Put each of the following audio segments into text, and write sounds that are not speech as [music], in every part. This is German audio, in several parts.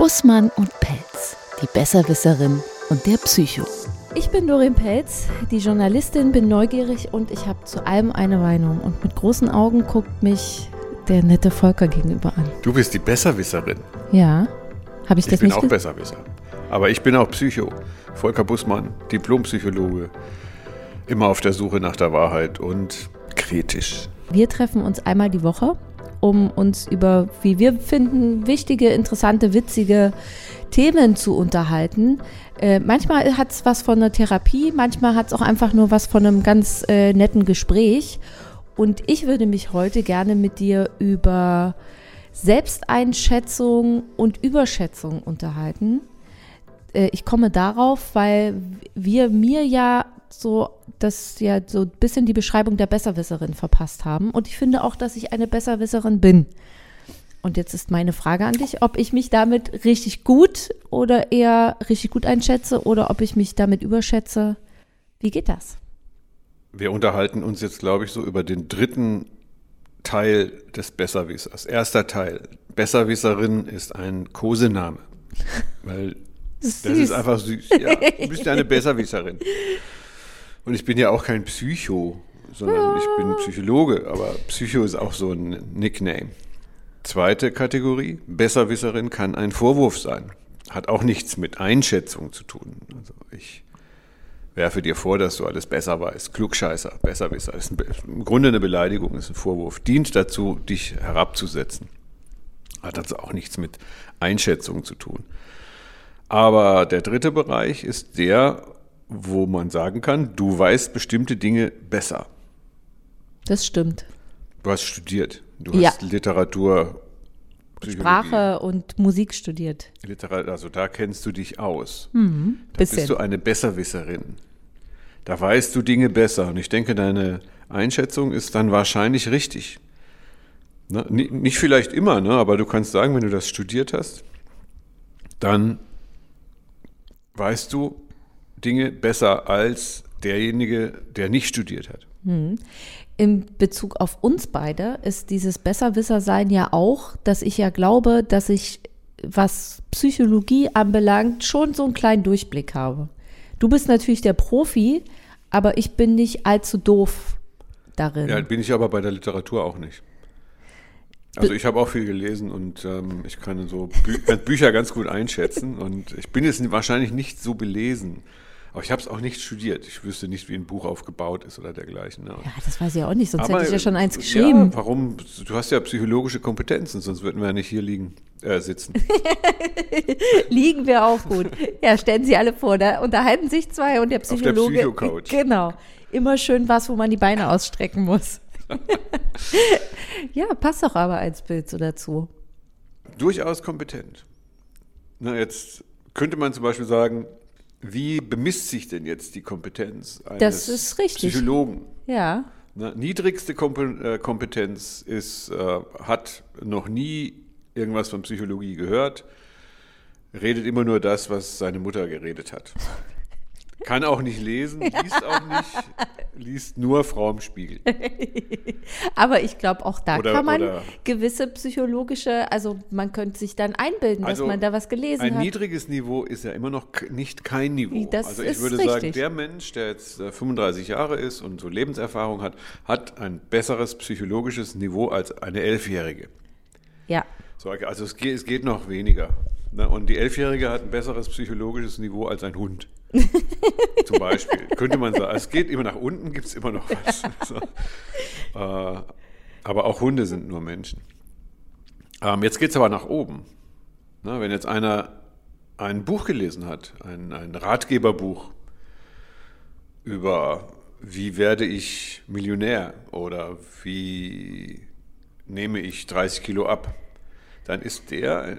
Bussmann und Pelz, die Besserwisserin und der Psycho. Ich bin Doreen Pelz, die Journalistin, bin neugierig und ich habe zu allem eine Meinung. Und mit großen Augen guckt mich der nette Volker gegenüber an. Du bist die Besserwisserin. Ja, habe ich das ich bin nicht auch Besserwisser. Aber ich bin auch Psycho. Volker Bussmann, Diplompsychologe. Immer auf der Suche nach der Wahrheit und kritisch. Wir treffen uns einmal die Woche, um uns über, wie wir finden, wichtige, interessante, witzige Themen zu unterhalten. Äh, manchmal hat es was von einer Therapie, manchmal hat es auch einfach nur was von einem ganz äh, netten Gespräch. Und ich würde mich heute gerne mit dir über Selbsteinschätzung und Überschätzung unterhalten. Äh, ich komme darauf, weil wir mir ja so das ja so ein bisschen die Beschreibung der Besserwisserin verpasst haben. Und ich finde auch, dass ich eine Besserwisserin bin. Und jetzt ist meine Frage an dich, ob ich mich damit richtig gut oder eher richtig gut einschätze oder ob ich mich damit überschätze. Wie geht das? Wir unterhalten uns jetzt, glaube ich, so über den dritten Teil des Besserwissers. Erster Teil. Besserwisserin ist ein Kosename. Weil das Süß. ist einfach süß. Ja, du bist ja eine Besserwisserin. Und ich bin ja auch kein Psycho, sondern ich bin Psychologe, aber Psycho ist auch so ein Nickname. Zweite Kategorie, Besserwisserin kann ein Vorwurf sein. Hat auch nichts mit Einschätzung zu tun. Also ich werfe dir vor, dass du alles besser weißt. Klugscheißer, Besserwisser. Das ist im Grunde eine Beleidigung, ist ein Vorwurf. Dient dazu, dich herabzusetzen. Hat also auch nichts mit Einschätzung zu tun. Aber der dritte Bereich ist der, wo man sagen kann, du weißt bestimmte Dinge besser. Das stimmt. Du hast studiert. Du Ja. hast Literatur, Psychologie, Sprache und Musik studiert. Literat, also da kennst du dich aus. Mhm. da bisschen. bist du eine Besserwisserin. Da weißt du Dinge besser. Und ich denke, deine Einschätzung ist dann wahrscheinlich richtig. Ne? Ni- Nicht vielleicht immer, ne? aber du kannst sagen, wenn du das studiert hast, dann weißt du Dinge besser als derjenige, der nicht studiert hat. in Bezug auf uns beide ist dieses Besserwisser-Sein ja auch, dass ich ja glaube, dass ich, was Psychologie anbelangt, schon so einen kleinen Durchblick habe. Du bist natürlich der Profi, aber ich bin nicht allzu doof darin. Ja, bin ich aber bei der Literatur auch nicht. Also ich habe auch viel gelesen und ähm, ich kann so Bü äh, [laughs] Bücher ganz gut einschätzen und ich bin jetzt wahrscheinlich nicht so belesen. Aber ich habe es auch nicht studiert. Ich wüsste nicht, wie ein Buch aufgebaut ist oder dergleichen. Ne? Ja, das weiß ich auch nicht, sonst Aber, hätte ich ja schon eins Ja, geschrieben. warum? Du hast ja psychologische Kompetenzen, sonst würden wir ja nicht hier liegen, äh, sitzen. [laughs] Liegen wir auch gut. Ja, stellen Sie alle vor, da unterhalten sich zwei und der der Psychologe. Psycho-Couch. [laughs] Genau. Immer schön was, wo man die Beine ausstrecken muss. [laughs] ja, passt doch aber als Bild so dazu. Durchaus kompetent. Na, jetzt könnte man zum Beispiel sagen, wie bemisst sich denn jetzt die Kompetenz eines Das ist richtig. Psychologen? Ja. Na, niedrigste äh, Kompetenz ist, äh, hat noch nie irgendwas von Psychologie gehört, redet immer nur das, was seine Mutter geredet hat. Kann auch nicht lesen, liest auch nicht, liest nur Frau im Spiegel. [laughs] Aber ich glaube, auch da Oder- kann man gewisse psychologische, also man könnte sich dann einbilden, dass man da was gelesen Also ein hat. niedriges Niveau ist ja immer noch nicht kein Niveau. Das also ich würde sagen, richtig. der Mensch, der jetzt äh, 35 Jahre ist und so Lebenserfahrung hat, hat ein besseres psychologisches Niveau als eine Elfjährige. Ja. So, also es geht, es geht noch weniger. Ne? Und die Elfjährige hat ein besseres psychologisches Niveau als ein Hund. Zum Beispiel. Könnte man sagen. Es geht immer nach unten, gibt es immer noch was. [laughs] So. Äh, aber auch Hunde sind nur Menschen. Ähm, jetzt geht es aber nach oben. Ne? Wenn jetzt einer ein Buch gelesen hat, ein, ein Ratgeberbuch über wie werde ich Millionär oder wie nehme ich 30 Kilo ab, dann ist der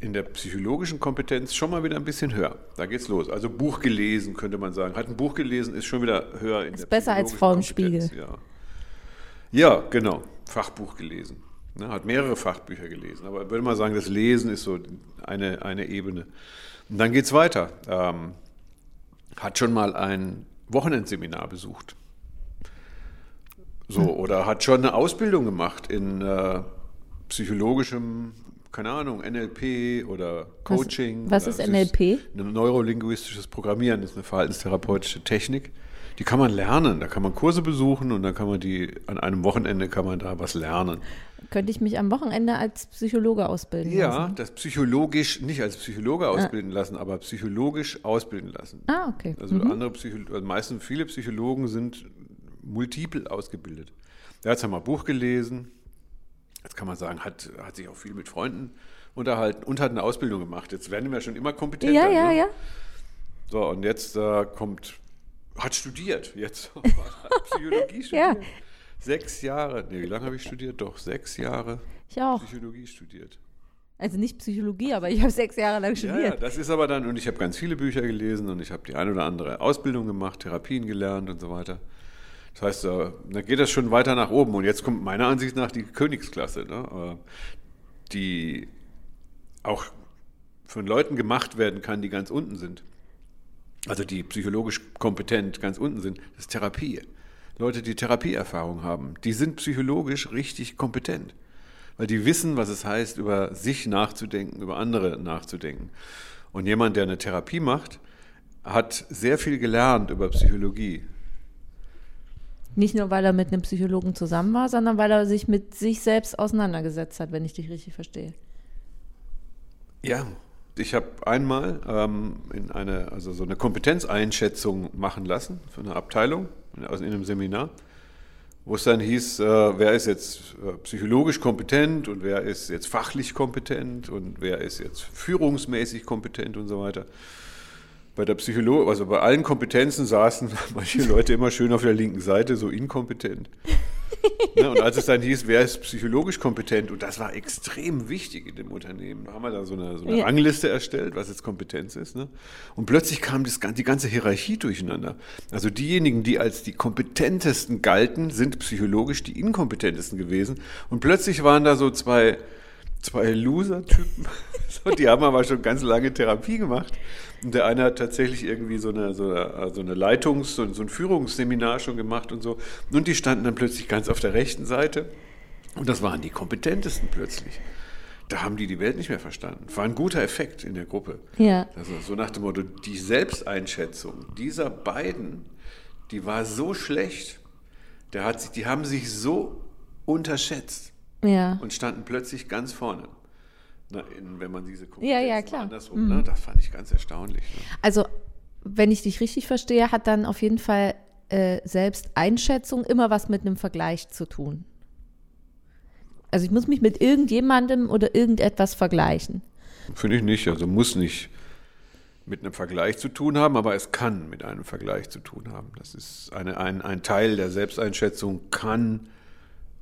in der psychologischen Kompetenz schon mal wieder ein bisschen höher. Da geht's los. Also Buch gelesen, könnte man sagen. Hat ein Buch gelesen, ist schon wieder höher in Ist der besser als Frau im Spiegel. Ja. ja, genau. Fachbuch gelesen. Ne, hat mehrere Fachbücher gelesen. Aber ich würde mal sagen, das Lesen ist so eine, eine Ebene. Und dann geht's weiter. Ähm, hat schon mal ein Wochenendseminar besucht. So, oder hat schon eine Ausbildung gemacht in äh, psychologischem keine Ahnung, NLP oder Coaching. was oder ist NLP? Ein neurolinguistisches Programmieren, das ist eine verhaltenstherapeutische Technik. Die kann man lernen, da kann man Kurse besuchen und dann kann man die, an einem Wochenende kann man da was lernen. Könnte ich mich am Wochenende als Psychologe ausbilden Ja, lassen? das psychologisch, nicht als Psychologe ausbilden lassen, aber psychologisch ausbilden lassen. Ah, okay. Also andere Psychologen, also meistens viele Psychologen sind multiple ausgebildet. Er hat ja mal ein Buch gelesen, jetzt kann man sagen, hat, hat sich auch viel mit Freunden unterhalten und hat eine Ausbildung gemacht. Jetzt werden wir schon immer kompetenter. Ja, ja, ne? ja. So, und jetzt äh, kommt, hat studiert, jetzt [laughs] hat Psychologie studiert. Ja. Sechs Jahre, nee, wie lange habe ich studiert? Doch, sechs Jahre Ich auch. Psychologie studiert. Also nicht Psychologie, aber ich habe sechs Jahre lang Ja, ja, studiert. das ist aber dann, und ich habe ganz viele Bücher gelesen und ich habe die eine oder andere Ausbildung gemacht, Therapien gelernt und so weiter. Das heißt, da geht das schon weiter nach oben. Und jetzt kommt meiner Ansicht nach die Königsklasse, ne? äh, die auch von Leuten gemacht werden kann, die ganz unten sind. Also die psychologisch kompetent ganz unten sind. Das ist Therapie. Leute, die Therapieerfahrung haben, die sind psychologisch richtig kompetent. Weil die wissen, was es heißt, über sich nachzudenken, über andere nachzudenken. Und jemand, der eine Therapie macht, hat sehr viel gelernt über Psychologie. Nicht nur, weil er mit einem Psychologen zusammen war, sondern weil er sich mit sich selbst auseinandergesetzt hat, wenn ich dich richtig verstehe. Ja, ich habe einmal ähm, in eine, also so eine Kompetenzeinschätzung machen lassen für eine Abteilung also in einem Seminar, wo es dann hieß, äh, wer ist jetzt äh, psychologisch kompetent und wer ist jetzt fachlich kompetent und wer ist jetzt führungsmäßig kompetent und so weiter. Bei der Psychologie, also bei allen Kompetenzen saßen [laughs] manche Leute immer schön auf der linken Seite, so inkompetent. [laughs] ne, und als es dann hieß, wer ist psychologisch kompetent, und das war extrem wichtig in dem Unternehmen, da haben wir da so eine, so eine Ja. Rangliste erstellt, was jetzt Kompetenz ist. Ne? Und plötzlich kam das, die ganze Hierarchie durcheinander. Also diejenigen, die als die kompetentesten galten, sind psychologisch die inkompetentesten gewesen. Und plötzlich waren da so zwei, zwei Loser-Typen, [laughs] so, die haben aber schon ganz lange Therapie gemacht. Und der eine hat tatsächlich irgendwie so eine, so eine, so eine Leitungs-, so, so ein Führungsseminar schon gemacht und so. Und die standen dann plötzlich ganz auf der rechten Seite. Und das waren die kompetentesten plötzlich. Da haben die die Welt nicht mehr verstanden. War ein guter Effekt in der Gruppe. Ja. Also so nach dem Motto, die Selbsteinschätzung dieser beiden, die war so schlecht. Der hat sich, die haben sich so unterschätzt Ja. und standen plötzlich ganz vorne. Na, in, wenn man diese Ja, ja, Kompetenzen klar. Mhm. Andersrum, ne? Das fand ich ganz erstaunlich. Ne? Also, wenn ich dich richtig verstehe, hat dann auf jeden Fall äh, Selbsteinschätzung immer was mit einem Vergleich zu tun. Also ich muss mich mit irgendjemandem oder irgendetwas vergleichen. Finde ich nicht. Also muss nicht mit einem Vergleich zu tun haben, aber es kann mit einem Vergleich zu tun haben. Das ist eine, ein, ein Teil der Selbsteinschätzung, kann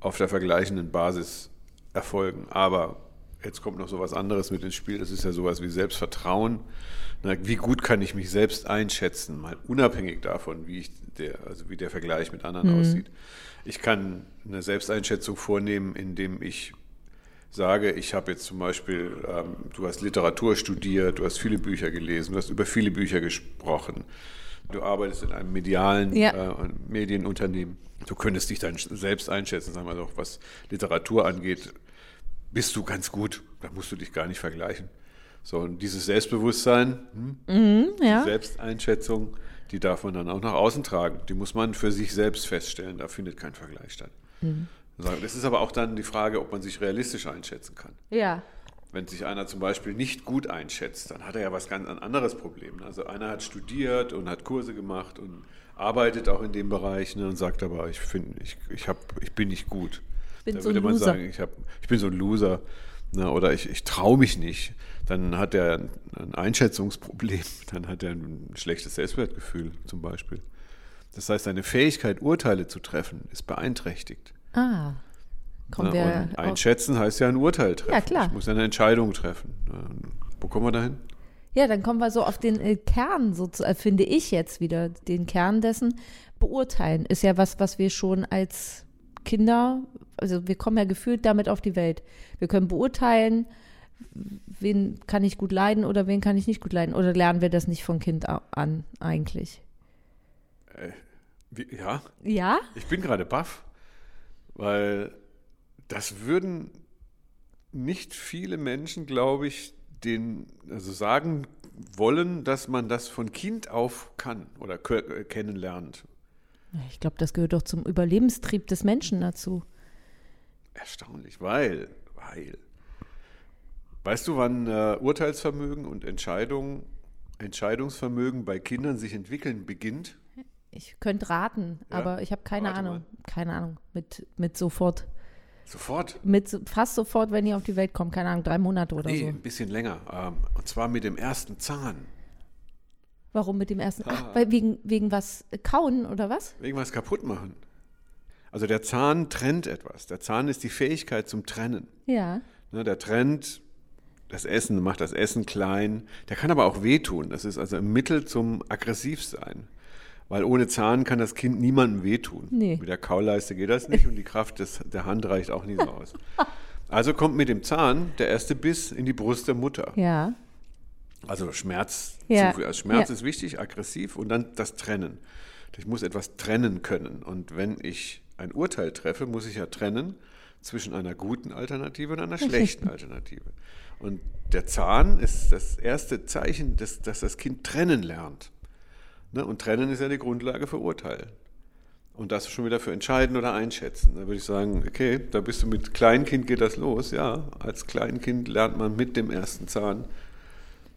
auf der vergleichenden Basis erfolgen. Aber jetzt kommt noch so was anderes mit ins Spiel. Das ist ja sowas wie Selbstvertrauen. Na, wie gut kann ich mich selbst einschätzen, mal unabhängig davon, wie, ich der, also wie der Vergleich mit anderen aussieht. Ich kann eine Selbsteinschätzung vornehmen, indem ich sage, ich habe jetzt zum Beispiel, ähm, du hast Literatur studiert, du hast viele Bücher gelesen, du hast über viele Bücher gesprochen, du arbeitest in einem medialen Ja. äh, Medienunternehmen. Du könntest dich dann selbst einschätzen, sagen wir doch, was Literatur angeht, bist du ganz gut, da musst du dich gar nicht vergleichen. So, und dieses Selbstbewusstsein, hm, Ja. Selbsteinschätzung, die darf man dann auch nach außen tragen. Die muss man für sich selbst feststellen. Da findet kein Vergleich statt. So, Das ist aber auch dann die Frage, ob man sich realistisch einschätzen kann. Ja. Wenn sich einer zum Beispiel nicht gut einschätzt, dann hat er ja was ganz ein anderes Problem. Also einer hat studiert und hat Kurse gemacht und arbeitet auch in dem Bereich ne, und sagt aber, ich finde, ich, ich, hab, ich bin nicht gut. bin da so würde man Loser. sagen, ich, hab, ich bin so ein Loser. Ne, oder ich, ich traue mich nicht. Dann hat er ein, ein Einschätzungsproblem. [laughs] Dann hat er ein schlechtes Selbstwertgefühl zum Beispiel. Das heißt, seine Fähigkeit, Urteile zu treffen, ist beeinträchtigt. Ah. Kommen Ne, wir und auf, einschätzen heißt ja ein Urteil treffen. Ja, klar. Ich muss eine Entscheidung treffen. Wo kommen wir dahin? Ja, dann kommen wir so auf den äh, Kern, so zu, äh, finde ich jetzt wieder, den Kern dessen. Beurteilen ist ja was, was wir schon als Kinder, also wir kommen ja gefühlt damit auf die Welt. Wir können beurteilen, wen kann ich gut leiden oder wen kann ich nicht gut leiden. Oder lernen wir das nicht von Kind an eigentlich? Wie, ja, Ja? ich bin gerade baff, weil das würden nicht viele Menschen, glaube ich, den, also sagen wollen, dass man das von Kind auf kann oder ke- kennenlernt. Ich glaube, das gehört doch zum Überlebenstrieb des Menschen dazu. Erstaunlich, weil, weil. Weißt du, wann äh, Urteilsvermögen und Entscheidung, Entscheidungsvermögen bei Kindern sich entwickeln beginnt? Ich könnte raten, Ja, aber ich habe keine rate Ahnung. mal. Keine Ahnung. Mit, mit sofort. Sofort. Mit fast sofort, wenn ihr auf die Welt kommt. Keine Ahnung, drei Monate oder Nee, so. ein bisschen länger. Ähm, und zwar mit dem ersten Zahn. Warum mit dem ersten? Ach, weil wegen, wegen was? Kauen oder was? Irgendwas kaputt machen. Also der Zahn trennt etwas. Der Zahn ist die Fähigkeit zum Trennen. Ja. Ne, der trennt das Essen, macht das Essen klein. Der kann aber auch wehtun. Das ist also ein Mittel zum Aggressivsein. Weil ohne Zahn kann das Kind niemandem wehtun. Nee. Mit der Kauleiste geht das nicht und die Kraft des, der Hand reicht auch nicht so aus. [laughs] Also kommt mit dem Zahn der erste Biss in die Brust der Mutter. Ja. Also Schmerz, Ja. also Schmerz Ja. ist wichtig, aggressiv und dann das Trennen. Ich muss etwas trennen können. Und wenn ich ein Urteil treffe, muss ich ja trennen zwischen einer guten Alternative und einer schlechten Alternative. Und der Zahn ist das erste Zeichen, dass, dass das Kind trennen lernt. Ne? Und trennen ist ja die Grundlage für Urteilen. Und das schon wieder für entscheiden oder einschätzen. Da würde ich sagen, okay, da bist du mit Kleinkind geht das los. Ja, als Kleinkind lernt man mit dem ersten Zahn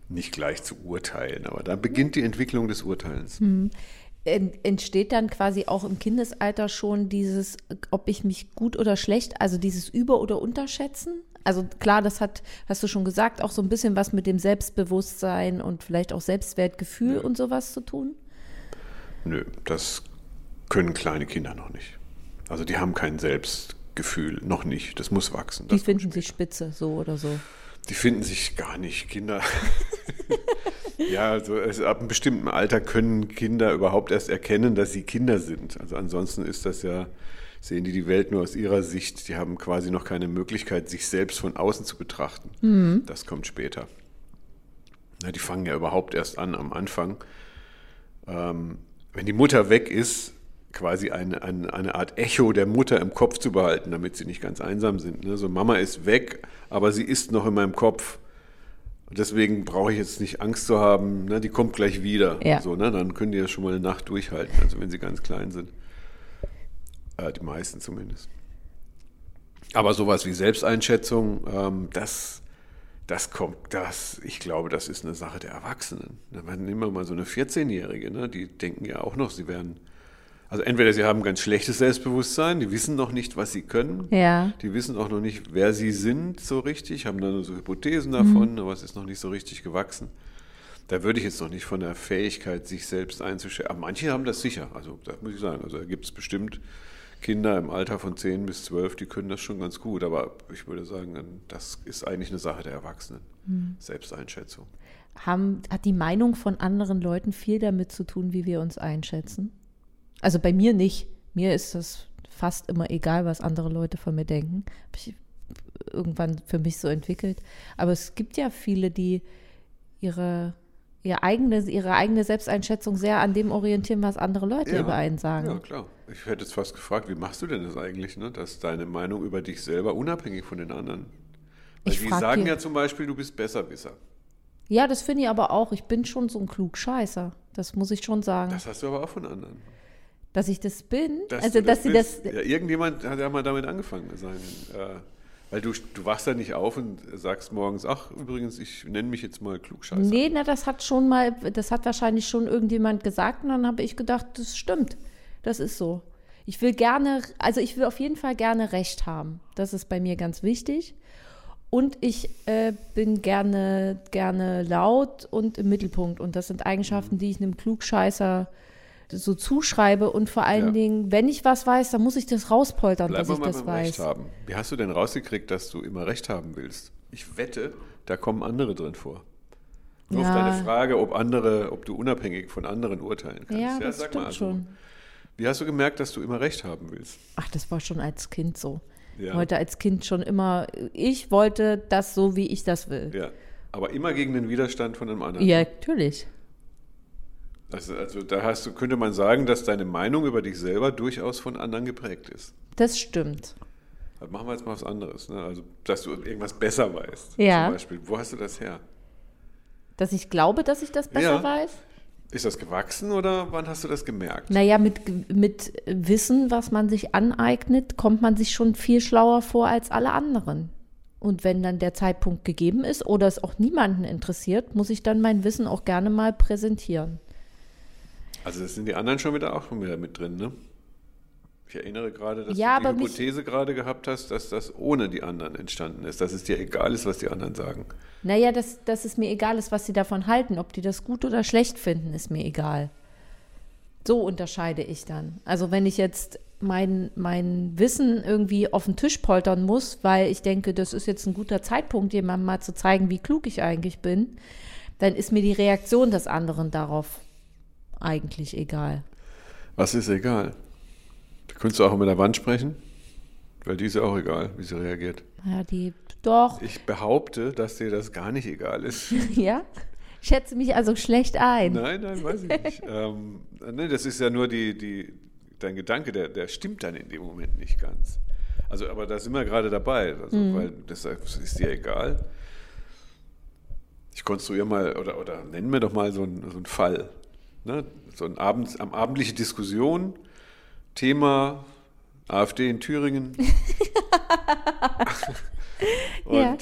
nicht gleich zu urteilen, aber da beginnt die Entwicklung des Urteilens. En- Entsteht dann quasi auch im Kindesalter schon dieses, ob ich mich gut oder schlecht, also dieses Über- oder Unterschätzen? Also klar, das hat, hast du schon gesagt, auch so ein bisschen was mit dem Selbstbewusstsein und vielleicht auch Selbstwertgefühl und sowas zu tun? Nö, das können kleine Kinder noch nicht. Also die haben kein Selbstgefühl, noch nicht. Das muss wachsen. Die Das kommt finden sich spitze, so oder so. Die finden sich gar nicht, Kinder. [laughs] ja, also es, ab einem bestimmten Alter können Kinder überhaupt erst erkennen, dass sie Kinder sind. Also ansonsten ist das ja, sehen die die Welt nur aus ihrer Sicht. Die haben quasi noch keine Möglichkeit, sich selbst von außen zu betrachten. Das kommt später. Na, die fangen ja überhaupt erst an am Anfang. Ähm, wenn die Mutter weg ist, quasi eine, eine, eine Art Echo der Mutter im Kopf zu behalten, damit sie nicht ganz einsam sind. Ne? So, Mama ist weg, aber sie ist noch in meinem Kopf. Und deswegen brauche ich jetzt nicht Angst zu haben, ne? die kommt gleich wieder. Ja. So, ne? Dann können die ja schon mal eine Nacht durchhalten, also wenn sie ganz klein sind. Äh, die meisten zumindest. Aber sowas wie Selbsteinschätzung, ähm, das, das kommt, das, ich glaube, das ist eine Sache der Erwachsenen. Da werden immer mal so eine 14-Jährige, ne? die denken ja auch noch, sie werden, also entweder sie haben ganz schlechtes Selbstbewusstsein, die wissen noch nicht, was sie können, Ja. die wissen auch noch nicht, wer sie sind so richtig, haben dann nur so Hypothesen davon, aber es ist noch nicht so richtig gewachsen. Da würde ich jetzt noch nicht von der Fähigkeit, sich selbst einzuschätzen. Aber manche haben das sicher, also das muss ich sagen. Also da gibt es bestimmt Kinder im Alter von 10 bis 12, die können das schon ganz gut. Aber ich würde sagen, das ist eigentlich eine Sache der Erwachsenen. Selbsteinschätzung. Haben, hat die Meinung von anderen Leuten viel damit zu tun, wie wir uns einschätzen? Also bei mir nicht. Mir ist das fast immer egal, was andere Leute von mir denken. Hab ich irgendwann für mich so entwickelt. Aber es gibt ja viele, die ihre, ihre, eigene, ihre eigene Selbsteinschätzung sehr an dem orientieren, was andere Leute über einen sagen. Ja, klar. Ich hätte jetzt fast gefragt, wie machst du denn das eigentlich, ne? dass deine Meinung über dich selber unabhängig von den anderen. Weil Ich die sagen ja zum Beispiel, du bist Besserwisser. Ja, das finde ich aber auch. Ich bin schon so ein Klugscheißer. Das muss ich schon sagen. Das hast du aber auch von anderen. dass ich das bin. Dass also, dass sie das. bist. Ja, irgendjemand hat ja mal damit angefangen. Sein, äh, weil du, du wachst ja nicht auf und sagst morgens, ach, übrigens, ich nenne mich jetzt mal Klugscheißer. Nee, na, das hat schon mal, das hat wahrscheinlich schon irgendjemand gesagt und dann habe ich gedacht, das stimmt. Das ist so. Ich will gerne, also ich will auf jeden Fall gerne Recht haben. Das ist bei mir ganz wichtig. Und ich äh, bin gerne, gerne laut und im Mittelpunkt. Und das sind Eigenschaften, die ich einem Klugscheißer so zuschreibe. Und vor allen Ja. Dingen, wenn ich was weiß, dann muss ich das rauspoltern, Bleib dass mal ich das weiß. Recht haben. Wie hast du denn rausgekriegt, dass du immer Recht haben willst? Ich wette, da kommen andere drin vor. Nur Ja. auf deine Frage, ob andere, ob du unabhängig von anderen urteilen kannst. Ja, das sag stimmt also, schon. Wie hast du gemerkt, dass du immer Recht haben willst? Ach, das war schon als Kind so. Ja. Heute als Kind schon immer, ich wollte das so, wie ich das will. Ja. Aber immer gegen den Widerstand von einem anderen. Ja, natürlich. Also, also da hast du, könnte man sagen, dass deine Meinung über dich selber durchaus von anderen geprägt ist. Das stimmt. Dann machen wir jetzt mal was anderes. Ne? Also, dass du irgendwas besser weißt. Ja. Zum Beispiel. Wo hast du das her? Dass ich glaube, dass ich das besser Ja. weiß? Ist das gewachsen oder wann hast du das gemerkt? Naja, mit, mit Wissen, was man sich aneignet, kommt man sich schon viel schlauer vor als alle anderen. Und wenn dann der Zeitpunkt gegeben ist oder es auch niemanden interessiert, muss ich dann mein Wissen auch gerne mal präsentieren. Also das sind die anderen schon wieder auch schon wieder mit drin, ne? Ich erinnere gerade, dass Ja, du die Hypothese gerade gehabt hast, dass das ohne die anderen entstanden ist, dass es dir egal ist, was die anderen sagen. Naja, dass, dass es mir egal ist, was sie davon halten. Ob die das gut oder schlecht finden, ist mir egal. So unterscheide ich dann. Also wenn ich jetzt mein, mein Wissen irgendwie auf den Tisch poltern muss, weil ich denke, das ist jetzt ein guter Zeitpunkt, jemandem mal zu zeigen, wie klug ich eigentlich bin, dann ist mir die Reaktion des anderen darauf eigentlich egal. Was ist egal? Da könntest du auch mit der Wand sprechen, weil die ist ja auch egal, wie sie reagiert. Ja, die, doch, Ich behaupte, dass dir das gar nicht egal ist. [laughs] ja. Schätze mich also schlecht ein. Nein, nein, weiß ich nicht. [laughs] ähm, ne, das ist ja nur die, die, dein Gedanke, der, der stimmt dann in dem Moment nicht ganz. Also, aber da sind wir gerade dabei, also, weil das ist dir egal. Ich konstruiere mal oder, oder nennen wir doch mal so einen, so einen Fall. Ne? So ein Abend, am abendliche Diskussion, Thema AfD in Thüringen. [laughs] Und Ja.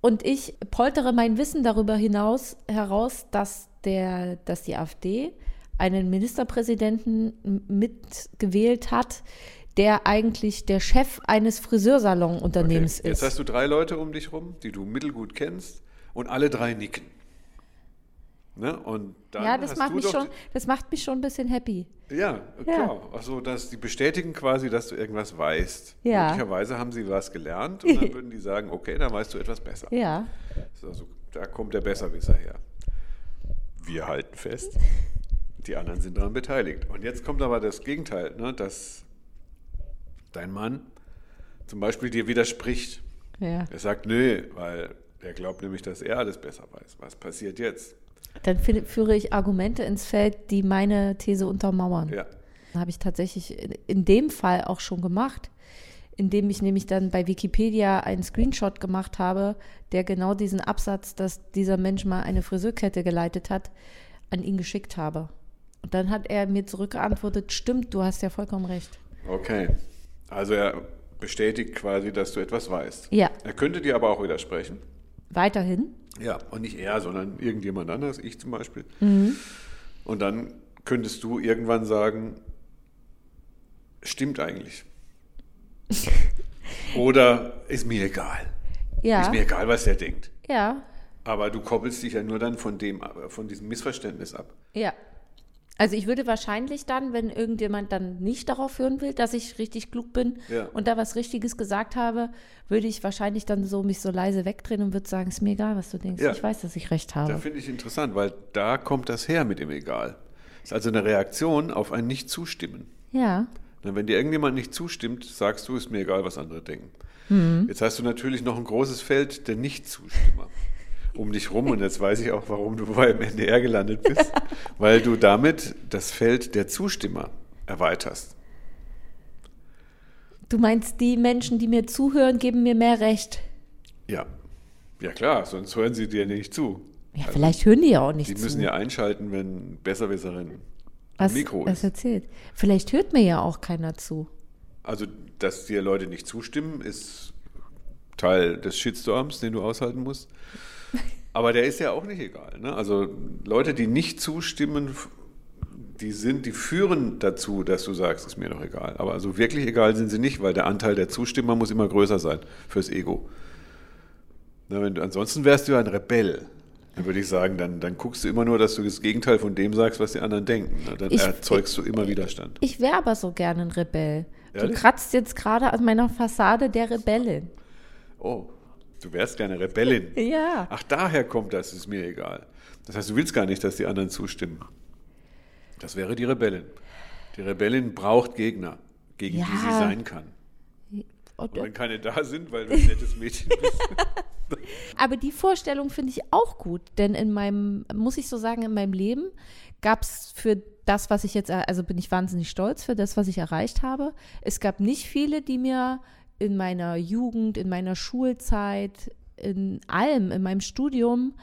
Und ich poltere mein Wissen darüber hinaus heraus, dass, der, dass die AfD einen Ministerpräsidenten mitgewählt hat, der eigentlich der Chef eines Friseursalon-Unternehmens Okay. Jetzt ist. hast du drei Leute um dich rum, die du mittelgut kennst und alle drei nicken. Ne? Und dann ja, das macht, mich schon, das macht mich schon ein bisschen happy. Ja, klar. Also, dass die bestätigen quasi, dass du irgendwas weißt. Ja. Möglicherweise haben sie was gelernt und dann [laughs] würden die sagen, okay, dann weißt du etwas besser. Ja. Also, da kommt der Besserwisser her. Wir halten fest, die anderen sind daran beteiligt. Und jetzt kommt aber das Gegenteil, ne, dass dein Mann zum Beispiel dir widerspricht. ja. Er sagt, nö, weil er glaubt nämlich, dass er alles besser weiß. Was passiert jetzt? Dann führe ich Argumente ins Feld, die meine These untermauern. Ja. Habe ich tatsächlich in- in dem Fall auch schon gemacht, indem ich nämlich dann bei Wikipedia einen Screenshot gemacht habe, der genau diesen Absatz, dass dieser Mensch mal eine Friseurkette geleitet hat, an ihn geschickt habe. Und dann hat er mir zurückgeantwortet, stimmt, du hast ja vollkommen recht. Okay. Also er bestätigt quasi, dass du etwas weißt. Ja. Er könnte dir aber auch widersprechen. Weiterhin? Ja, und nicht er, sondern irgendjemand anders, ich zum Beispiel. Mhm. Und dann könntest du irgendwann sagen, stimmt eigentlich. [laughs] Oder ist mir egal. Ja. Ist mir egal, was der denkt. Ja, Aber du koppelst dich ja nur dann von dem, von diesem Missverständnis ab. ja. Also ich würde wahrscheinlich dann, wenn irgendjemand dann nicht darauf hören will, dass ich richtig klug bin Ja. und da was Richtiges gesagt habe, würde ich wahrscheinlich dann so mich so leise wegdrehen und würde sagen, ist mir egal, was du denkst. Ja. Ich weiß, dass ich recht Da habe. finde ich interessant, weil da kommt das her mit dem Egal. Ist also eine Reaktion auf ein Nicht-Zustimmen. Ja. Na, wenn dir irgendjemand nicht zustimmt, sagst du, ist mir egal, was andere denken. Mhm. Jetzt hast du natürlich noch ein großes Feld der Nicht-Zustimmer um dich rum und jetzt weiß ich auch, warum du beim NDR gelandet bist, [laughs] weil du damit das Feld der Zustimmer erweiterst. Du meinst, die Menschen, die mir zuhören, geben mir mehr Recht. Ja, ja klar, sonst hören sie dir nicht zu. Ja, vielleicht hören die ja auch nicht Die zu. müssen ja einschalten, wenn Besserwisserin am was, Mikro was ist. erzählt. Vielleicht hört mir ja auch keiner zu. Also, dass dir Leute nicht zustimmen, ist Teil des Shitstorms, den du aushalten musst. Aber der ist ja auch nicht egal. Ne? Also Leute, die nicht zustimmen, die sind, die führen dazu, dass du sagst, ist mir doch egal. Aber also wirklich egal sind sie nicht, weil der Anteil der Zustimmer muss immer größer sein fürs Ego. Na, wenn du, ansonsten wärst du ja ein Rebell. Dann würde ich sagen, dann, dann guckst du immer nur, dass du das Gegenteil von dem sagst, was die anderen denken. Ne? Dann Ich- erzeugst du immer Widerstand. Ich wäre aber so gerne ein Rebell. Du Ehrlich? kratzt jetzt gerade an meiner Fassade der Rebellin. Oh, du wärst gerne Rebellin. Ja. Ach, daher kommt das, ist mir egal. Das heißt, du willst gar nicht, dass die anderen zustimmen. Das wäre die Rebellin. Die Rebellin braucht Gegner, gegen die sie Ja. sein kann. Und, Und wenn keine da sind, weil du ein nettes Mädchen bist. [laughs] [laughs] aber die Vorstellung finde ich auch gut, denn in meinem, muss ich so sagen, in meinem Leben gab es für das, was ich jetzt, also bin ich wahnsinnig stolz für das, was ich erreicht habe. Es gab nicht viele, die mir in meiner Jugend, in meiner Schulzeit, in allem, in meinem Studium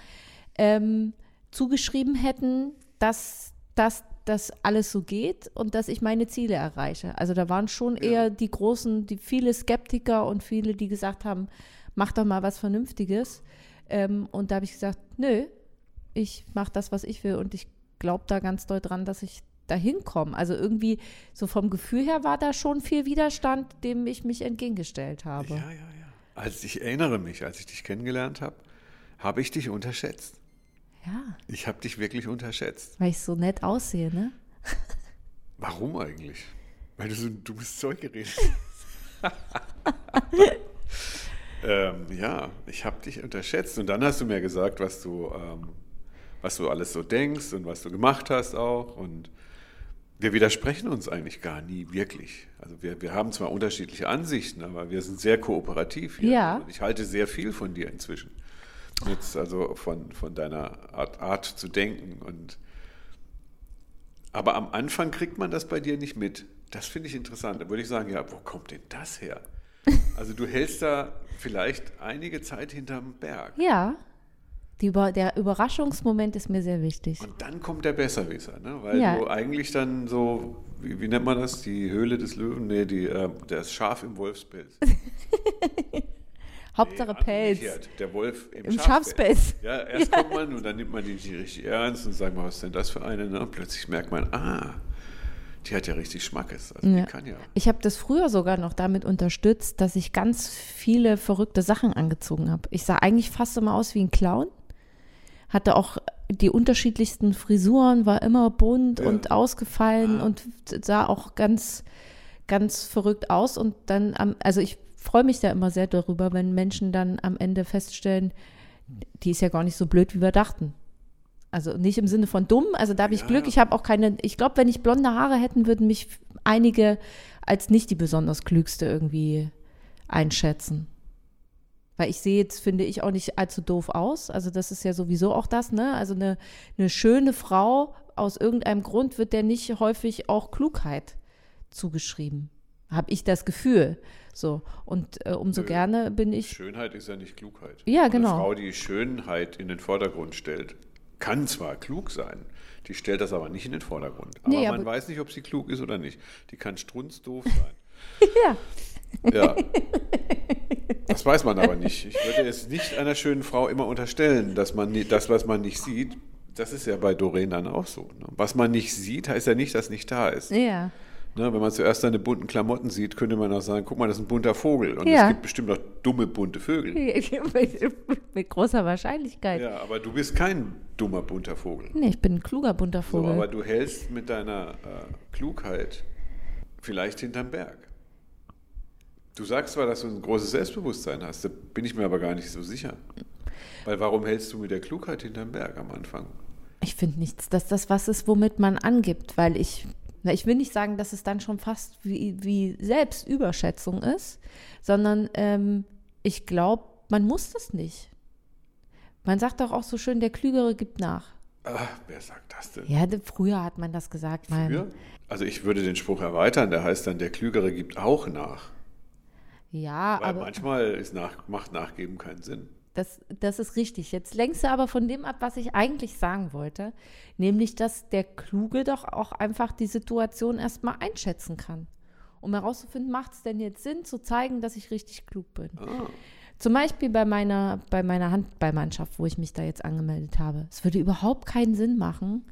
ähm, zugeschrieben hätten, dass, dass das alles so geht und dass ich meine Ziele erreiche. Also da waren schon eher die großen, die viele Skeptiker und viele, die gesagt haben, mach doch mal was Vernünftiges. Ähm, und da habe ich gesagt, nö, ich mache das, was ich will und ich glaube da ganz doll dran, dass ich dahin komme. Also irgendwie so vom Gefühl her war da schon viel Widerstand, dem ich mich entgegengestellt habe. Ja, ja, ja. Als ich erinnere mich, als ich dich kennengelernt habe, habe ich dich unterschätzt. Ja, Ich habe dich wirklich unterschätzt. weil ich so nett aussehe, ne? [laughs] Warum eigentlich? Weil du so ein dummes Zeug geredet hast. [laughs] ähm, ja, ich habe dich unterschätzt. Und dann hast du mir gesagt, was du, ähm, was du alles so denkst und was du gemacht hast auch. Und wir widersprechen uns eigentlich gar nie wirklich. Also wir, wir haben zwar unterschiedliche Ansichten, aber wir sind sehr kooperativ hier. Ja. Und ich halte sehr viel von dir inzwischen. Jetzt also von, von deiner Art, Art zu denken. Und aber am Anfang kriegt man das bei dir nicht mit. Das finde ich interessant. Da würde ich sagen, ja, wo kommt denn das her? [laughs] Also du hältst da vielleicht einige Zeit hinterm Berg. Ja. Über der Überraschungsmoment ist mir sehr wichtig. Und dann kommt der Besserwisser, ne? weil Ja. du eigentlich dann so, wie, wie nennt man das, die Höhle des Löwen? Nee, die, äh, das Schaf im Wolfspelz. [laughs] Hauptsache Nee, Pelz. umgekehrt. Der Wolf im, Im Schafspelz. Ja, erst [laughs] kommt man und dann nimmt man die nicht richtig ernst und sagt mal, was ist denn das für eine? Ne? Und plötzlich merkt man, ah, die hat ja richtig Schmackes. Also Ja. die kann ja. Ich habe das früher sogar noch damit unterstützt, dass ich ganz viele verrückte Sachen angezogen habe. Ich sah eigentlich fast immer aus wie ein Clown. Hatte auch die unterschiedlichsten Frisuren, war immer bunt Ja. und ausgefallen Ah. und sah auch ganz, ganz verrückt aus. Und dann, am, also ich freue mich da immer sehr darüber, wenn Menschen dann am Ende feststellen, die ist ja gar nicht so blöd, wie wir dachten. Also nicht im Sinne von dumm, also da habe ich Ja. Glück. Ich habe auch keine, ich glaube, wenn ich blonde Haare hätten, würden mich einige als nicht die besonders klügste irgendwie einschätzen. Weil ich sehe jetzt, finde ich, auch nicht allzu doof aus. Also das ist ja sowieso auch das, ne? Also eine, eine schöne Frau, aus irgendeinem Grund wird der nicht häufig auch Klugheit zugeschrieben. Habe ich das Gefühl. So. Und äh, umso Nö. gerne bin ich. Schönheit ist ja nicht Klugheit. Ja, genau. Eine Frau, die Schönheit in den Vordergrund stellt, kann zwar klug sein, die stellt das aber nicht in den Vordergrund. Aber Nee, man aber- weiß nicht, ob sie klug ist oder nicht. Die kann strunzdoof [laughs] sein. Ja. Ja. Das weiß man aber nicht. Ich würde es nicht einer schönen Frau immer unterstellen, dass man das, was man nicht sieht, das ist ja bei Doreen dann auch so. Ne? Was man nicht sieht, heißt ja nicht, dass nicht da ist. Ja. Ne? Wenn man zuerst seine bunten Klamotten sieht, könnte man auch sagen, guck mal, das ist ein bunter Vogel. Und Ja. es gibt bestimmt auch dumme, bunte Vögel. [laughs] mit, großer Wahrscheinlichkeit. Ja, aber du bist kein dummer, bunter Vogel. Nee, ich bin ein kluger bunter So, Vogel. aber du hältst mit deiner äh, Klugheit vielleicht hinterm Berg. Du sagst zwar, dass du ein großes Selbstbewusstsein hast, da bin ich mir aber gar nicht so sicher. Weil warum hältst du mit der Klugheit hinterm Berg am Anfang? Ich finde nichts, dass das was ist, womit man angibt, weil ich, na, ich will nicht sagen, dass es dann schon fast wie, wie Selbstüberschätzung ist, sondern ähm, ich glaube, man muss das nicht. Man sagt doch auch so schön, der Klügere gibt nach. Ah, wer sagt das denn? Ja, früher hat man das gesagt. Mein, Früher? Also ich würde den Spruch erweitern, der heißt dann, der Klügere gibt auch nach. Ja, Weil aber manchmal ist nach, macht Nachgeben keinen Sinn. das, das ist richtig. Jetzt lenkst du aber von dem ab, was ich eigentlich sagen wollte, nämlich, dass der Kluge doch auch einfach die Situation erstmal einschätzen kann. Um herauszufinden, macht es denn jetzt Sinn, zu zeigen, dass ich richtig klug bin. Ah, Zum Beispiel bei meiner, bei meiner Handballmannschaft, wo ich mich da jetzt angemeldet habe. Es würde überhaupt keinen Sinn machen,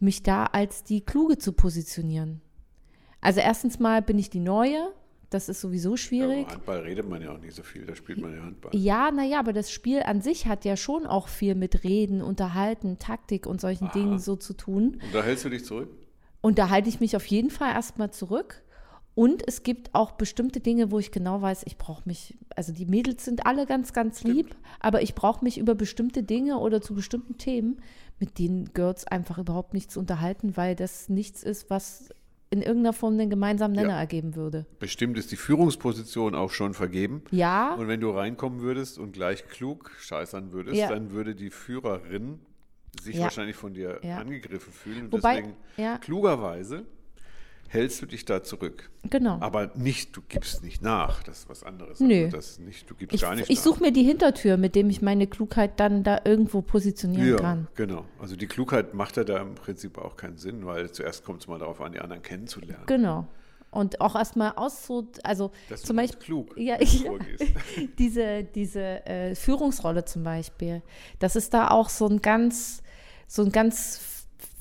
mich da als die Kluge zu positionieren. Also erstens mal bin ich die Neue, das ist sowieso ja, schwierig. aber Handball redet man ja auch nicht so viel, da spielt man ja Handball. Ja, naja, aber das Spiel an sich hat ja schon auch viel mit Reden, Unterhalten, Taktik und solchen Dingen so zu tun. Und da hältst du dich zurück? Und da halte ich mich auf jeden Fall erstmal zurück. Und es gibt auch bestimmte Dinge, wo ich genau weiß, ich brauche mich, also die Mädels sind alle ganz, ganz lieb, aber ich brauche mich über bestimmte Dinge oder zu bestimmten Themen, mit denen Girls einfach überhaupt nichts unterhalten, weil das nichts ist, was in irgendeiner Form den gemeinsamen Nenner Ja. ergeben würde. Bestimmt ist die Führungsposition auch schon vergeben. Ja, Und wenn du reinkommen würdest und gleich klug scheißern würdest, Ja. dann würde die Führerin sich Ja. wahrscheinlich von dir angegriffen fühlen. Und Wobei- deswegen, klugerweise, hältst du dich da zurück. Genau. Aber nicht, du gibst nicht nach, das ist was anderes. Nö. Also das nicht, du gibst ich gar nicht ich suche mir die Hintertür, mit dem ich meine Klugheit dann da irgendwo positionieren ja, kann. genau. Also die Klugheit macht ja da im Prinzip auch keinen Sinn, weil zuerst kommt es mal darauf an, die anderen kennenzulernen. Genau. Und auch erstmal auszu, also Dass zum Beispiel klug ja, [laughs] ich, vorgehst. [laughs] diese, diese äh, Führungsrolle zum Beispiel, das ist da auch so ein ganz, so ein ganz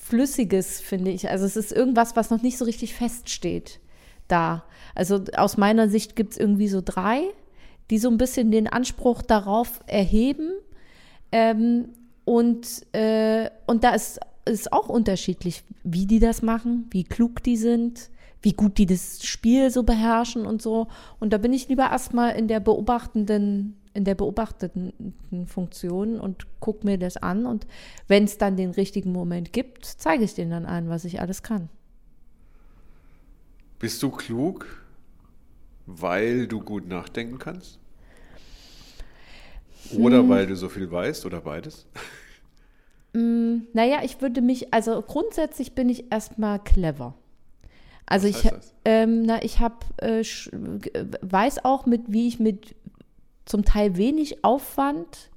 flüssiges, finde ich. Also es ist irgendwas, was noch nicht so richtig feststeht da. Also aus meiner Sicht gibt es irgendwie so drei, die so ein bisschen den Anspruch darauf erheben. Ähm, und, äh, und da ist, ist auch unterschiedlich, wie die das machen, wie klug die sind, wie gut die das Spiel so beherrschen und so. Und da bin ich lieber erstmal in der beobachtenden, in der beobachtenden Funktion und gucke mir das an. Und wenn es dann den richtigen Moment gibt, zeige ich denen dann ein, was ich alles kann. Bist du klug, weil du gut nachdenken kannst? Hm. Oder weil du so viel weißt oder beides? [laughs] Naja, ich würde mich, also grundsätzlich bin ich erstmal clever. Also ich, ähm, na, ich g- äh, weiß auch mit, wie ich mit zum Teil wenig Aufwand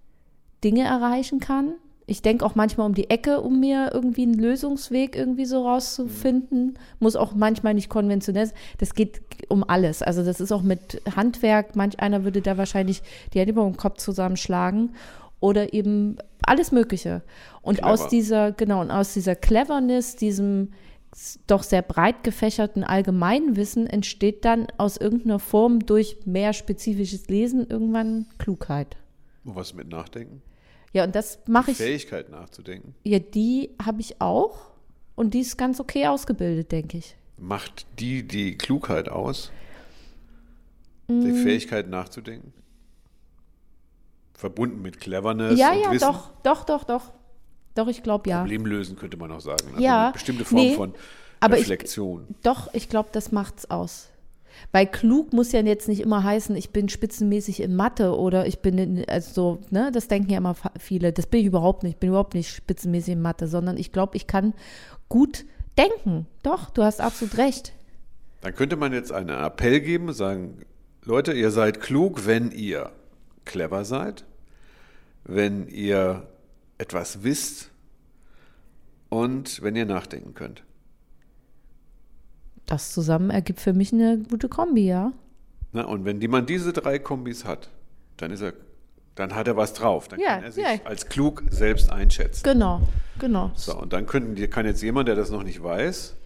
Dinge erreichen kann. Ich denke auch manchmal um die Ecke, um mir irgendwie einen Lösungsweg irgendwie so rauszufinden. Muss auch manchmal nicht konventionell sein. Das geht um alles. Also das ist auch mit Handwerk. Manch einer würde da wahrscheinlich die Hände über den Kopf zusammenschlagen. Oder eben alles Mögliche. Und Clever. aus dieser, genau, und aus dieser Cleverness, diesem doch sehr breit gefächerten Allgemeinwissen entsteht dann aus irgendeiner Form durch mehr spezifisches Lesen irgendwann Klugheit. Und was mit Nachdenken? Ja, und das mache ich. Fähigkeit nachzudenken. Ja, die habe ich auch. Und die ist ganz okay ausgebildet, denke ich. Macht die die Klugheit aus? Mm. Die Fähigkeit nachzudenken? Verbunden mit Cleverness ja, ja, Wissen? doch, doch, doch, doch. Doch, ich glaube ja. Problem lösen könnte man auch sagen. Also Ja, eine bestimmte Form nee, von aber ich- Reflexion. Doch, ich glaube, das macht's aus. Weil klug muss ja jetzt nicht immer heißen, ich bin spitzenmäßig in Mathe oder ich bin in, also so, ne, das denken ja immer viele. Das bin ich überhaupt nicht. Ich bin überhaupt nicht spitzenmäßig in Mathe, sondern ich glaube, ich kann gut denken. Doch, du hast absolut recht. Dann könnte man jetzt einen Appell geben und sagen, Leute, ihr seid klug, wenn ihr clever seid, wenn ihr etwas wisst und wenn ihr nachdenken könnt. Das zusammen ergibt für mich eine gute Kombi, ja. Na, und wenn jemand diese drei Kombis hat, dann ist er, dann hat er was drauf. Dann Ja, kann er sich ja. als klug selbst einschätzen. Genau, genau. So, und dann könnten, kann jetzt jemand, der das noch nicht weiß,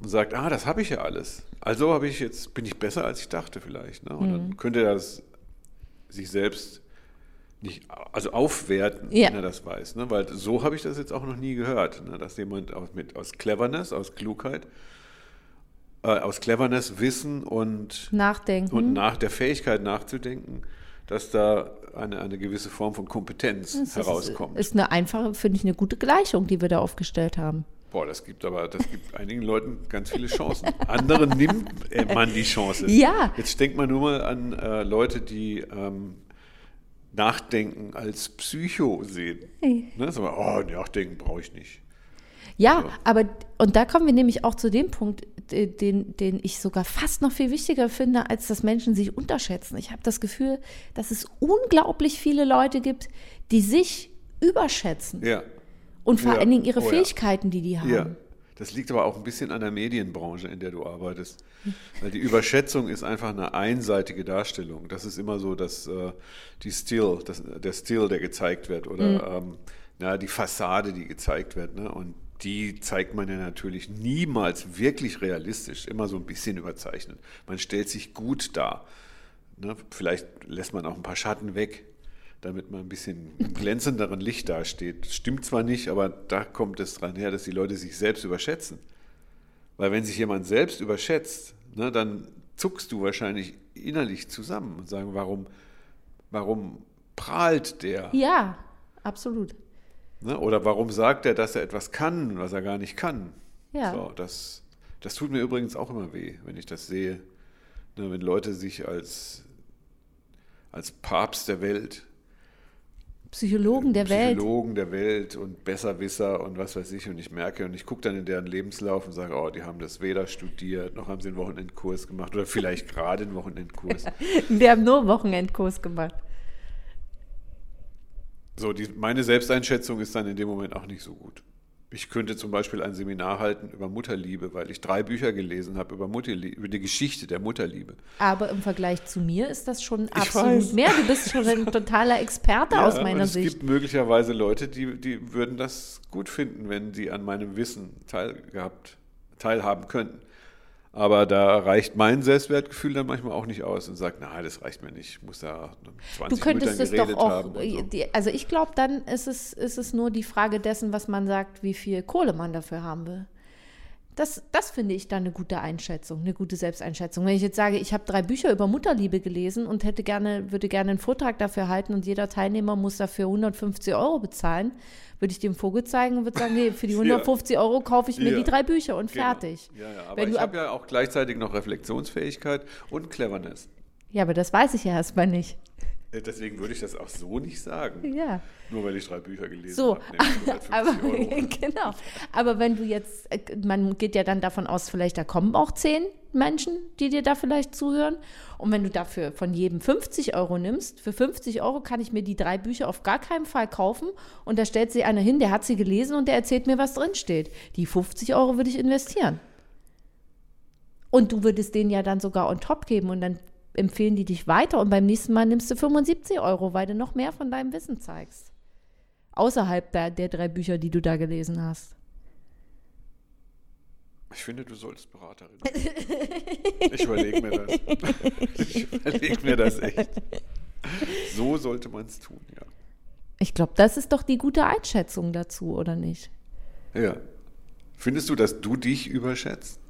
und sagt, ah, das habe ich ja alles. Also habe ich jetzt, bin ich besser, als ich dachte vielleicht. Ne? Und Mhm. dann könnte er das sich selbst nicht, also aufwerten, Ja. wenn er das weiß. Ne? Weil so habe ich das jetzt auch noch nie gehört, ne? dass jemand aus, mit, aus Cleverness, aus Klugheit, äh, aus Cleverness, Wissen und, Nachdenken. und nach der Fähigkeit nachzudenken, dass da eine, eine gewisse Form von Kompetenz Das ist- herauskommt. Ist eine einfache, finde ich, eine gute Gleichung, die wir da aufgestellt haben. Boah, das gibt aber, das gibt [laughs] einigen Leuten ganz viele Chancen. Anderen nimmt äh, man die Chance. Ja. Jetzt denkt man nur mal an äh, Leute, die ähm, Nachdenken als Psycho sehen. Ne? So, oh, Nachdenken brauche ich nicht. Ja, aber und da kommen wir nämlich auch zu dem Punkt, den, den ich sogar fast noch viel wichtiger finde, als dass Menschen sich unterschätzen. Ich habe das Gefühl, dass es unglaublich viele Leute gibt, die sich überschätzen Ja. und vor Ja. allen Dingen ihre Oh ja. Fähigkeiten, die die haben. Das liegt aber auch ein bisschen an der Medienbranche, in der du arbeitest. Weil die Überschätzung ist einfach eine einseitige Darstellung. Das ist immer so, dass äh, die Still, das, der Still, der gezeigt wird, oder ähm, na, die Fassade, die gezeigt wird. Ne? Und die zeigt man ja natürlich niemals wirklich realistisch, immer so ein bisschen überzeichnet. Man stellt sich gut dar. Ne? Vielleicht lässt man auch ein paar Schatten weg, damit man ein bisschen im glänzenderen Licht dasteht. Stimmt zwar nicht, aber da kommt es dran her, dass die Leute sich selbst überschätzen. Weil wenn sich jemand selbst überschätzt, ne, dann zuckst du wahrscheinlich innerlich zusammen und sagen, warum, warum prahlt der? Ja, absolut. Ne? Oder warum sagt er, dass er etwas kann, was er gar nicht kann? Ja. So, das, das tut mir übrigens auch immer weh, wenn ich das sehe. Ne, wenn Leute sich als, als Papst der Welt Psychologen der Welt. Psychologen der Welt und Besserwisser und was weiß ich. Und ich merke und ich gucke dann in deren Lebenslauf und sage, oh, die haben das weder studiert, noch haben sie einen Wochenendkurs gemacht oder vielleicht gerade einen Wochenendkurs. [laughs] Wir haben nur einen Wochenendkurs gemacht. So, die, meine Selbsteinschätzung ist dann in dem Moment auch nicht so gut. Ich könnte zum Beispiel ein Seminar halten über Mutterliebe, weil ich drei Bücher gelesen habe über, Mutterliebe, über die Geschichte der Mutterliebe. Aber im Vergleich zu mir ist das schon absolut weiß. mehr. Du bist schon ein totaler Experte [laughs] ja, aus meiner es Sicht. Es gibt möglicherweise Leute, die, die würden das gut finden, wenn sie an meinem Wissen teilgehabt, teilhaben könnten. Aber da reicht mein Selbstwertgefühl dann manchmal auch nicht aus und sagt, na, das reicht mir nicht, ich muss da 20 Du könntest es doch auch, haben. So. also ich glaube, dann ist es, ist es nur die Frage dessen, was man sagt, wie viel Kohle man dafür haben will. Das, das finde ich dann eine gute Einschätzung, eine gute Selbsteinschätzung. Wenn ich jetzt sage, ich habe drei Bücher über Mutterliebe gelesen und hätte gerne, würde gerne einen Vortrag dafür halten und jeder Teilnehmer muss dafür 150 Euro bezahlen, würde ich dem Vogel zeigen und würde sagen, nee, für die [laughs] 150 Euro kaufe ich mir ja. die drei Bücher und genau. fertig. Ja, ja, aber Wenn ich habe ja auch gleichzeitig noch Reflexionsfähigkeit und Cleverness. Ja, aber das weiß ich ja erstmal nicht. Deswegen würde ich das auch so nicht sagen. Ja. Nur weil ich drei Bücher gelesen so, habe. [laughs] aber, [laughs] genau. Aber wenn du jetzt, äh, man geht ja dann davon aus, vielleicht da kommen auch zehn Menschen, die dir da vielleicht zuhören. Und wenn du dafür von jedem 50 Euro nimmst, für 50 Euro kann ich mir die drei Bücher auf gar keinen Fall kaufen. Und da stellt sie einer hin, der hat sie gelesen und der erzählt mir, was drin steht. Die 50 Euro würde ich investieren. Und du würdest denen ja dann sogar on top geben und dann empfehlen die dich weiter und beim nächsten Mal nimmst du 75 Euro, weil du noch mehr von deinem Wissen zeigst. Außerhalb der, der drei Bücher, die du da gelesen hast. Ich finde, du solltest Beraterin. ich überlege mir das. [laughs] Ich überlege mir das echt. So sollte man es tun, ja. Ich glaube, das ist doch die gute Einschätzung dazu, oder nicht? Ja. Findest du, dass du dich überschätzt?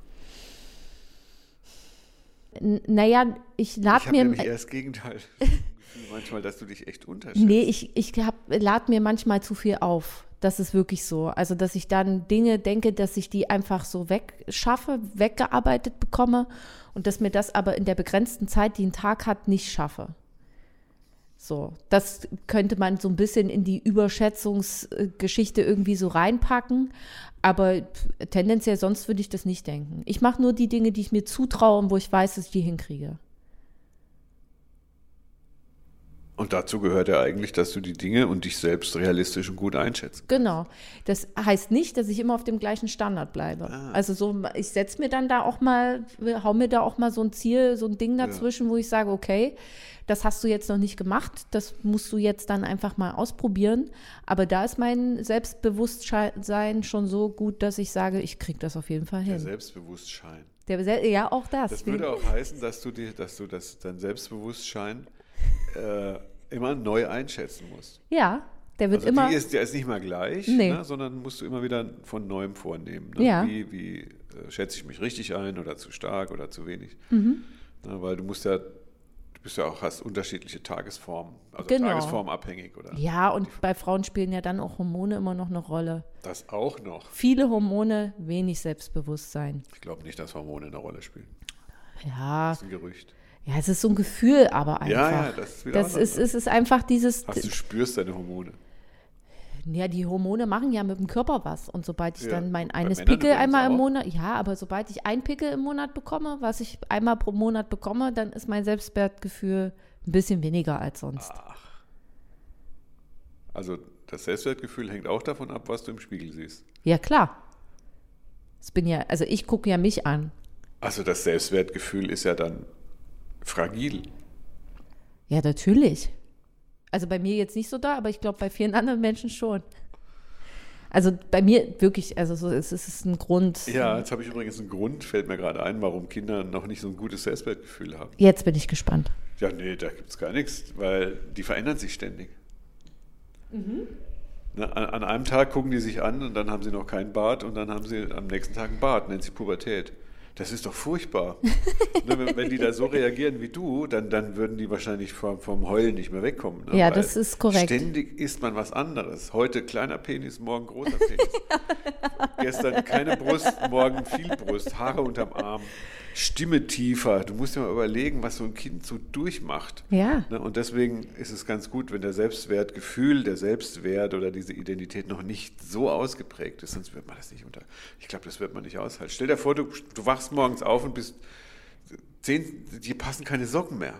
Naja, ich lade mir. Ich habe eher das Gegenteil. [laughs] manchmal, dass du dich echt unterschätzt. Nee, ich, ich lade mir manchmal zu viel auf. Das ist wirklich so. Also, dass ich dann Dinge denke, dass ich die einfach so wegschaffe, weggearbeitet bekomme und dass mir das aber in der begrenzten Zeit, die ein Tag hat, nicht schaffe. So, das könnte man so ein bisschen in die Überschätzungsgeschichte irgendwie so reinpacken. Aber tendenziell sonst würde ich das nicht denken. Ich mache nur die Dinge, die ich mir zutraue und wo ich weiß, dass ich die hinkriege. Und dazu gehört ja eigentlich, dass du die Dinge und dich selbst realistisch und gut einschätzt. Genau. Das heißt nicht, dass ich immer auf dem gleichen Standard bleibe. Ah. Also so, ich setze mir dann da auch mal, hau mir da auch mal so ein Ziel, so ein Ding dazwischen, ja. wo ich sage, okay, das hast du jetzt noch nicht gemacht, das musst du jetzt dann einfach mal ausprobieren. Aber da ist mein Selbstbewusstsein schon so gut, dass ich sage, ich kriege das auf jeden Fall hin. Der Selbstbewusstsein. Der, ja, auch das. Das würde auch heißen, dass du, die, dass du das, dein Selbstbewusstsein äh, immer neu einschätzen musst. Ja, der wird also immer. Die ist, der ist nicht mal gleich, nee. ne, sondern musst du immer wieder von neuem vornehmen. Ne? Ja. Wie, wie äh, schätze ich mich richtig ein oder zu stark oder zu wenig? Mhm. Na, weil du musst ja Du bist ja auch, hast unterschiedliche Tagesformen, also genau. tagesformabhängig, oder? Ja, und bei Frauen spielen ja dann auch Hormone immer noch eine Rolle. Das auch noch. Viele Hormone, wenig Selbstbewusstsein. Ich glaube nicht, dass Hormone eine Rolle spielen. Ja. Das ist ein Gerücht. Ja, es ist so ein Gefühl, aber einfach. Ja, ja, das ist wieder das ist, es ist einfach dieses. Hast du spürst deine Hormone. Ja, die Hormone machen ja mit dem Körper was. Und sobald ich ja, dann mein eines Pickel einmal im Monat, ja, aber sobald ich ein Pickel im Monat bekomme, was ich einmal pro Monat bekomme, dann ist mein Selbstwertgefühl ein bisschen weniger als sonst. Ach. Also das Selbstwertgefühl hängt auch davon ab, was du im Spiegel siehst. Ja, klar. Das bin ja, also ich gucke ja mich an. Also das Selbstwertgefühl ist ja dann fragil. Ja, natürlich. Also bei mir jetzt nicht so da, aber ich glaube bei vielen anderen Menschen schon. Also bei mir wirklich, also so, es ist ein Grund. Ja, jetzt habe ich übrigens einen Grund, fällt mir gerade ein, warum Kinder noch nicht so ein gutes Selbstwertgefühl haben. Jetzt bin ich gespannt. Ja, nee, da gibt es gar nichts, weil die verändern sich ständig. Mhm. Na, an, an, einem Tag gucken die sich an und dann haben sie noch keinen Bart und dann haben sie am nächsten Tag einen Bart, nennt sich Pubertät. Das ist doch furchtbar. [laughs] ne, wenn, die da so reagieren wie du, dann, dann würden die wahrscheinlich vom, vom Heulen nicht mehr wegkommen. Ne? Ja, Weil das ist korrekt. Ständig isst man was anderes. Heute kleiner Penis, morgen großer Penis. [laughs] Gestern keine Brust, morgen viel Brust, Haare unterm Arm. Stimme tiefer. Du musst dir mal überlegen, was so ein Kind so durchmacht. Ja. Ne? Und deswegen ist es ganz gut, wenn der Selbstwertgefühl, der Selbstwert oder diese Identität noch nicht so ausgeprägt ist, sonst wird man das nicht unter. Ich glaube, das wird man nicht aushalten. Stell dir vor, du, du wachst morgens auf und bist zehn, dir passen keine Socken mehr.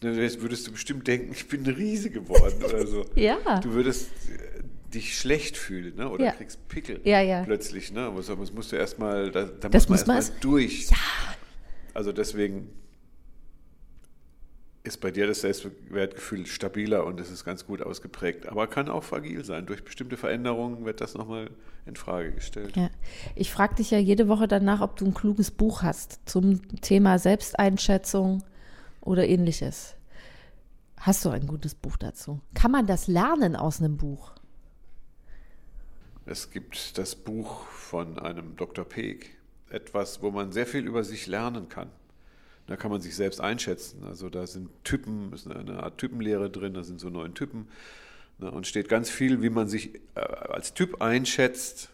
Dann würdest du bestimmt denken, ich bin eine Riese geworden oder so. [laughs] Ja. Du würdest äh, dich schlecht fühlen, ne? Oder Ja. kriegst Pickel Ja, ja. plötzlich, ne? Das musst du erstmal, da, da Das muss man erstmal erst- durch. Ja. Also deswegen ist bei dir das Selbstwertgefühl stabiler und es ist ganz gut ausgeprägt, aber kann auch fragil sein. Durch bestimmte Veränderungen wird das nochmal in Frage gestellt. Ja. Ich frage dich ja jede Woche danach, ob du ein kluges Buch hast zum Thema Selbsteinschätzung oder ähnliches. Hast du ein gutes Buch dazu? Kann man das lernen aus einem Buch? Es gibt das Buch von einem Dr. Peek, etwas, wo man sehr viel über sich lernen kann. Da kann man sich selbst einschätzen. Also da sind Typen, ist eine Art Typenlehre drin, da sind so neun Typen. Ne, und steht ganz viel, wie man sich äh, als Typ einschätzt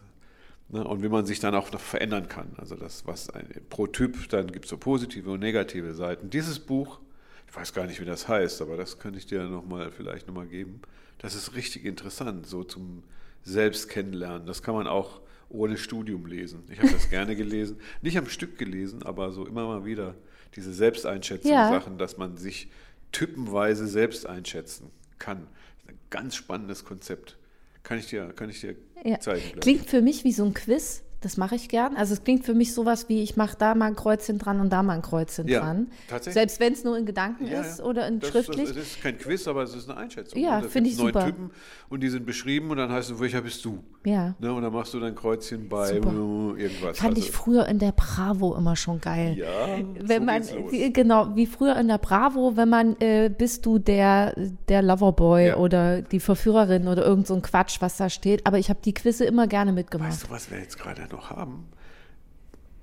ne, und wie man sich dann auch noch verändern kann. Also das, was ein, pro Typ, dann gibt es so positive und negative Seiten. Dieses Buch, ich weiß gar nicht, wie das heißt, aber das könnte ich dir noch mal, vielleicht nochmal geben. Das ist richtig interessant, so zum Selbst kennenlernen. Das kann man auch ohne Studium lesen. Ich habe das [laughs] gerne gelesen. Nicht am Stück gelesen, aber so immer mal wieder diese Selbsteinschätzungssachen, dass man sich typenweise selbst einschätzen kann. Das ist ein ganz spannendes Konzept. Kann ich dir, kann ich dir Ja. zeigen. gleich. Klingt für mich wie so ein Quiz. Das mache ich gern. Also es klingt für mich sowas wie, ich mache da mal ein Kreuzchen dran und da mal ein Kreuzchen Ja, dran. tatsächlich. Selbst wenn es nur in Gedanken Ja, ist oder in das, schriftlich. Das, das ist kein Quiz, aber es ist eine Einschätzung. Ja, finde ich neun super. Typen und die sind beschrieben und dann heißt es, welcher bist du? ja. Ne? Und dann machst du dein Kreuzchen bei Super. irgendwas. Fand ich früher in der Bravo immer schon geil. ja, wenn so man, wie, genau, wie früher in der Bravo, wenn man, äh, bist du der, der Loverboy Ja. oder die Verführerin oder irgend so ein Quatsch, was da steht. Aber ich habe die Quizze immer gerne mitgemacht. Weißt du, was wir jetzt gerade noch haben?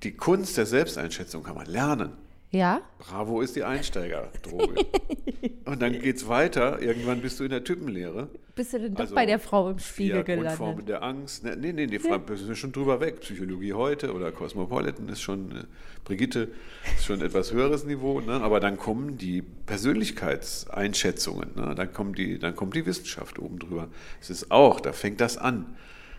Die Kunst der Selbsteinschätzung kann man lernen. Ja? Bravo ist die Einsteigerdroge. [laughs] und dann geht's weiter. Irgendwann bist du in der Typenlehre. Bist du denn doch Also, bei der Frau im Spiegel gelandet? der Angst. Ne, Nee, nee, nee, Frau, wir sind schon drüber weg. Psychologie heute oder Cosmopolitan ist schon, äh, Brigitte ist schon ein etwas höheres Niveau. Ne? Aber dann kommen die Persönlichkeitseinschätzungen. Ne? Dann, kommen die, dann kommt die Wissenschaft oben drüber. Es ist auch, da fängt das an.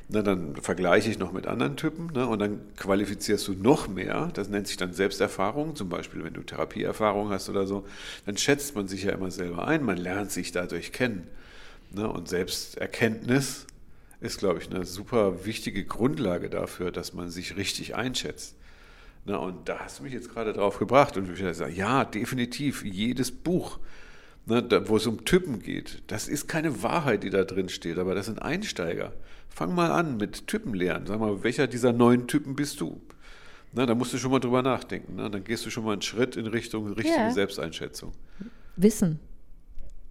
Na, dann vergleiche ich noch mit anderen Typen ne, und dann qualifizierst du noch mehr. Das nennt sich dann Selbsterfahrung. Zum Beispiel, wenn du Therapieerfahrung hast oder so, dann schätzt man sich ja immer selber ein. Man lernt sich dadurch kennen. Ne, und Selbsterkenntnis ist, glaube ich, eine super wichtige Grundlage dafür, dass man sich richtig einschätzt. Ne, und da hast du mich jetzt gerade drauf gebracht und ich sagen, ja, definitiv, jedes Buch, ne, wo es um Typen geht, das ist keine Wahrheit, die da drin steht, aber das sind Einsteiger. Fang mal an mit Typenlernen. Sag mal, welcher dieser neun Typen bist du? Na, da musst du schon mal drüber nachdenken. Ne? Dann gehst du schon mal einen Schritt in Richtung richtige Ja. Selbsteinschätzung. Wissen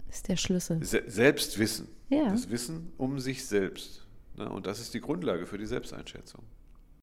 ist der Schlüssel. Se Selbstwissen. Ja. Das Wissen um sich selbst. Ne? Und das ist die Grundlage für die Selbsteinschätzung.